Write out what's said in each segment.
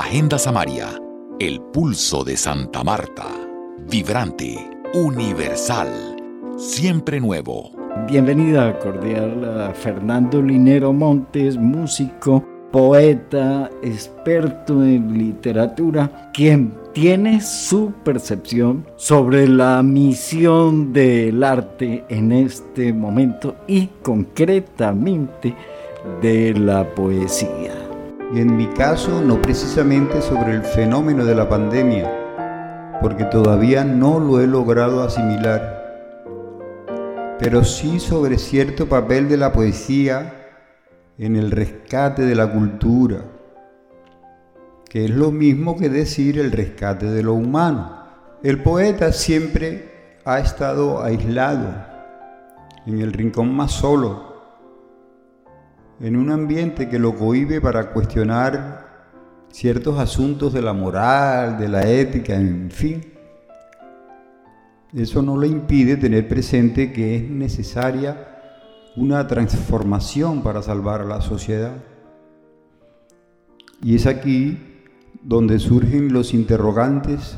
Agenda Samaria, el pulso de Santa Marta, vibrante, universal, siempre nuevo. Bienvenida cordial a Fernando Linero Montes, músico, poeta, experto en literatura, quien tiene su percepción sobre la misión del arte en este momento y concretamente de la poesía. Y en mi caso, no precisamente sobre el fenómeno de la pandemia, porque todavía no lo he logrado asimilar, pero sí sobre cierto papel de la poesía en el rescate de la cultura que es lo mismo que decir el rescate de lo humano. El poeta siempre ha estado aislado, en el rincón más solo, en un ambiente que lo cohibe para cuestionar ciertos asuntos de la moral, de la ética, en fin. Eso no le impide tener presente que es necesaria una transformación para salvar a la sociedad. Y es aquí donde surgen los interrogantes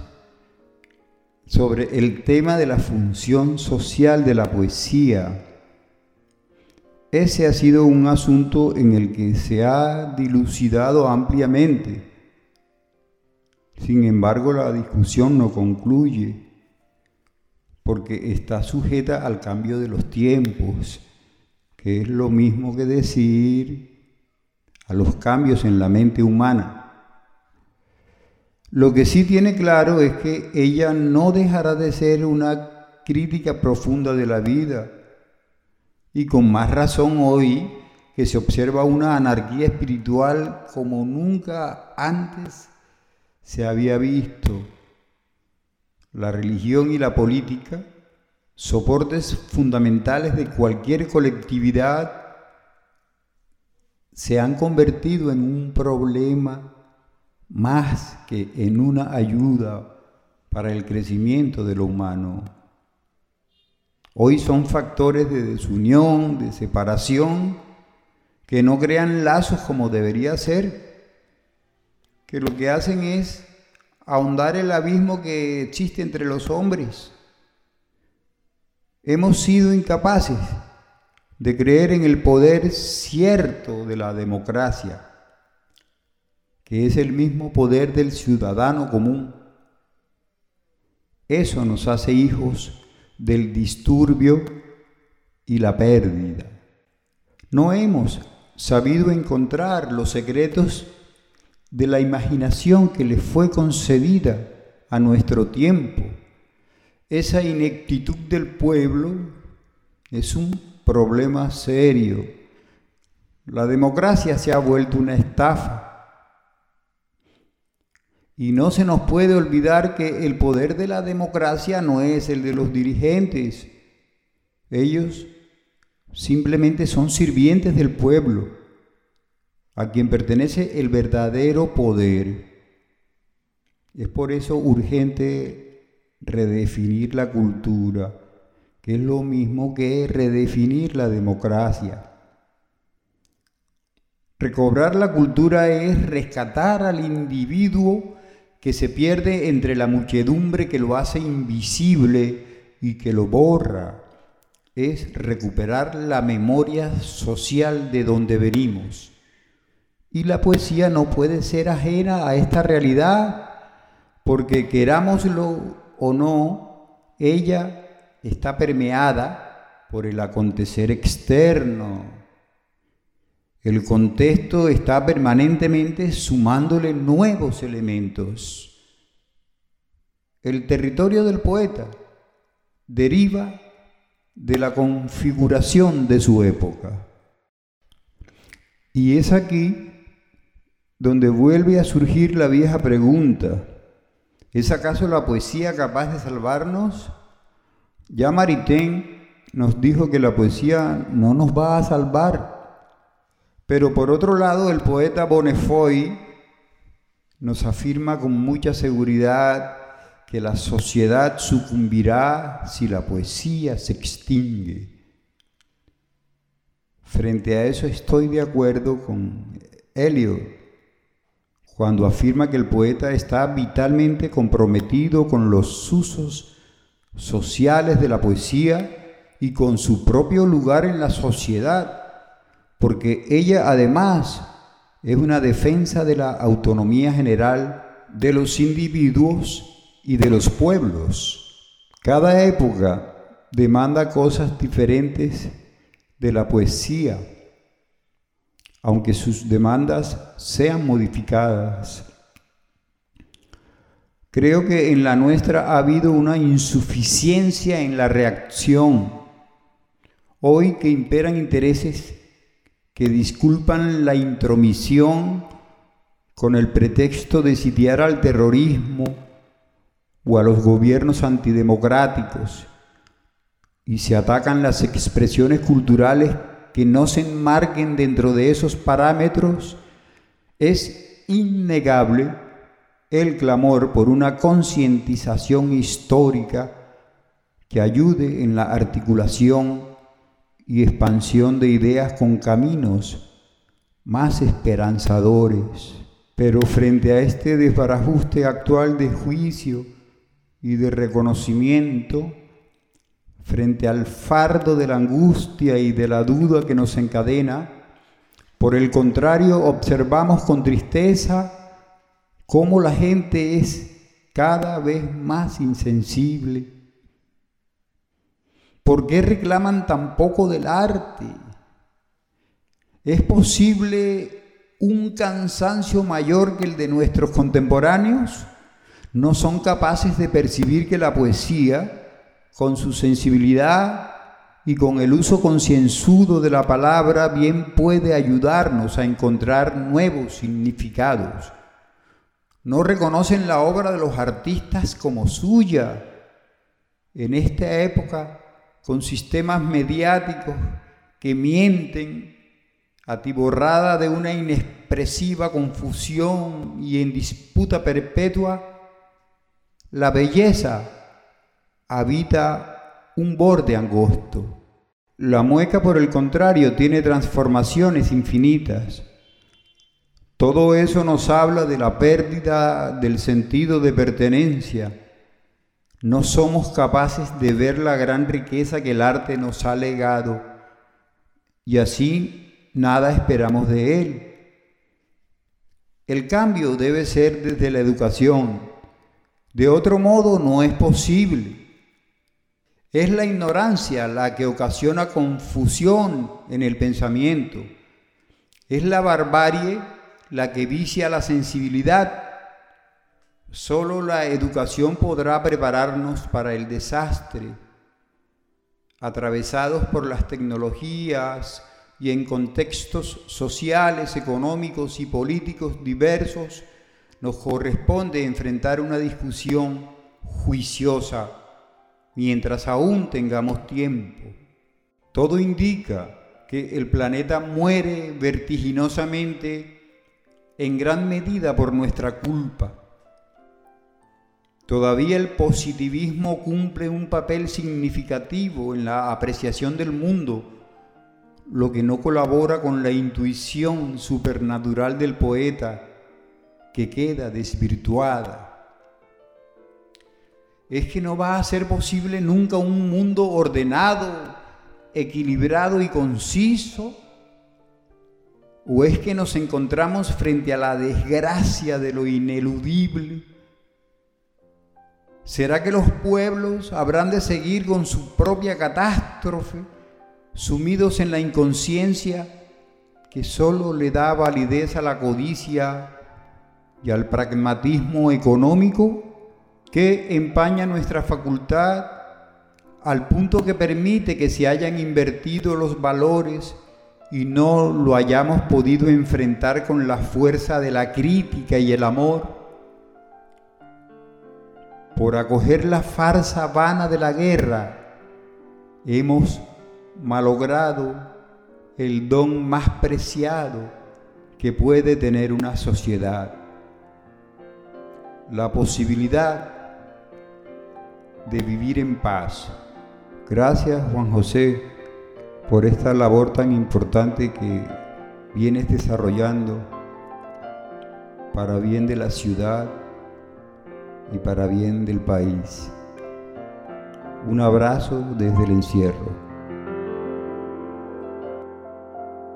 sobre el tema de la función social de la poesía. Ese ha sido un asunto en el que se ha dilucidado ampliamente. Sin embargo, la discusión no concluye porque está sujeta al cambio de los tiempos, que es lo mismo que decir a los cambios en la mente humana. Lo que sí tiene claro es que ella no dejará de ser una crítica profunda de la vida. Y con más razón hoy que se observa una anarquía espiritual como nunca antes se había visto. La religión y la política, soportes fundamentales de cualquier colectividad, se han convertido en un problema más que en una ayuda para el crecimiento de lo humano. Hoy son factores de desunión, de separación, que no crean lazos como debería ser, que lo que hacen es ahondar el abismo que existe entre los hombres. Hemos sido incapaces de creer en el poder cierto de la democracia que es el mismo poder del ciudadano común. Eso nos hace hijos del disturbio y la pérdida. No hemos sabido encontrar los secretos de la imaginación que le fue concedida a nuestro tiempo. Esa ineptitud del pueblo es un problema serio. La democracia se ha vuelto una estafa y no se nos puede olvidar que el poder de la democracia no es el de los dirigentes. Ellos simplemente son sirvientes del pueblo, a quien pertenece el verdadero poder. Es por eso urgente redefinir la cultura, que es lo mismo que redefinir la democracia. Recobrar la cultura es rescatar al individuo que se pierde entre la muchedumbre que lo hace invisible y que lo borra. Es recuperar la memoria social de donde venimos. Y la poesía no puede ser ajena a esta realidad, porque querámoslo o no, ella está permeada por el acontecer externo, el contexto está permanentemente sumándole nuevos elementos. El territorio del poeta deriva de la configuración de su época. Y es aquí donde vuelve a surgir la vieja pregunta, ¿es acaso la poesía capaz de salvarnos? Ya Maritain nos dijo que la poesía no nos va a salvar, pero por otro lado, el poeta Bonnefoy nos afirma con mucha seguridad que la sociedad sucumbirá si la poesía se extingue. Frente a eso estoy de acuerdo con Eliot cuando afirma que el poeta está vitalmente comprometido con los usos sociales de la poesía y con su propio lugar en la sociedad, porque ella además es una defensa de la autonomía general de los individuos y de los pueblos. Cada época demanda cosas diferentes de la poesía, aunque sus demandas sean modificadas. Creo que en la nuestra ha habido una insuficiencia en la reacción. Hoy que imperan intereses que disculpan la intromisión con el pretexto de sitiar al terrorismo o a los gobiernos antidemocráticos y se atacan las expresiones culturales que no se enmarquen dentro de esos parámetros, es innegable el clamor por una concientización histórica que ayude en la articulación y expansión de ideas con caminos más esperanzadores. Pero frente a este desbarajuste actual de juicio y de reconocimiento, frente al fardo de la angustia y de la duda que nos encadena, por el contrario, observamos con tristeza cómo la gente es cada vez más insensible. ¿Por qué reclaman tan poco del arte? ¿Es posible un cansancio mayor que el de nuestros contemporáneos? ¿No son capaces de percibir que la poesía, con su sensibilidad y con el uso concienzudo de la palabra, bien puede ayudarnos a encontrar nuevos significados. No reconocen la obra de los artistas como suya. En esta época, con sistemas mediáticos que mienten, atiborrada de una inexpresiva confusión y en disputa perpetua, la belleza habita un borde angosto. La mueca, por el contrario, tiene transformaciones infinitas. Todo eso nos habla de la pérdida del sentido de pertenencia. No somos capaces de ver la gran riqueza que el arte nos ha legado y así nada esperamos de él. El cambio debe ser desde la educación. De otro modo no es posible. Es la ignorancia la que ocasiona confusión en el pensamiento. Es la barbarie la que vicia la sensibilidad. Solo la educación podrá prepararnos para el desastre. Atravesados por las tecnologías y en contextos sociales, económicos y políticos diversos, nos corresponde enfrentar una discusión juiciosa mientras aún tengamos tiempo. Todo indica que el planeta muere vertiginosamente en gran medida por nuestra culpa. Todavía el positivismo cumple un papel significativo en la apreciación del mundo, lo que no colabora con la intuición supernatural del poeta, que queda desvirtuada es que no va a ser posible nunca un mundo ordenado, equilibrado y conciso? ¿O es que nos encontramos frente a la desgracia de lo ineludible? ¿Será que los pueblos habrán de seguir con su propia catástrofe, sumidos en la inconsciencia que solo le da validez a la codicia y al pragmatismo económico? que empaña nuestra facultad al punto que permite que se hayan invertido los valores y no lo hayamos podido enfrentar con la fuerza de la crítica y el amor. Por acoger la farsa vana de la guerra, hemos malogrado el don más preciado que puede tener una sociedad, la posibilidad de vivir en paz. Gracias Juan José por esta labor tan importante que vienes desarrollando para bien de la ciudad y para bien del país. Un abrazo desde el encierro.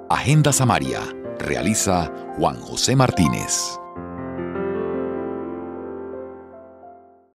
Agenda Samaria realiza Juan José Martínez.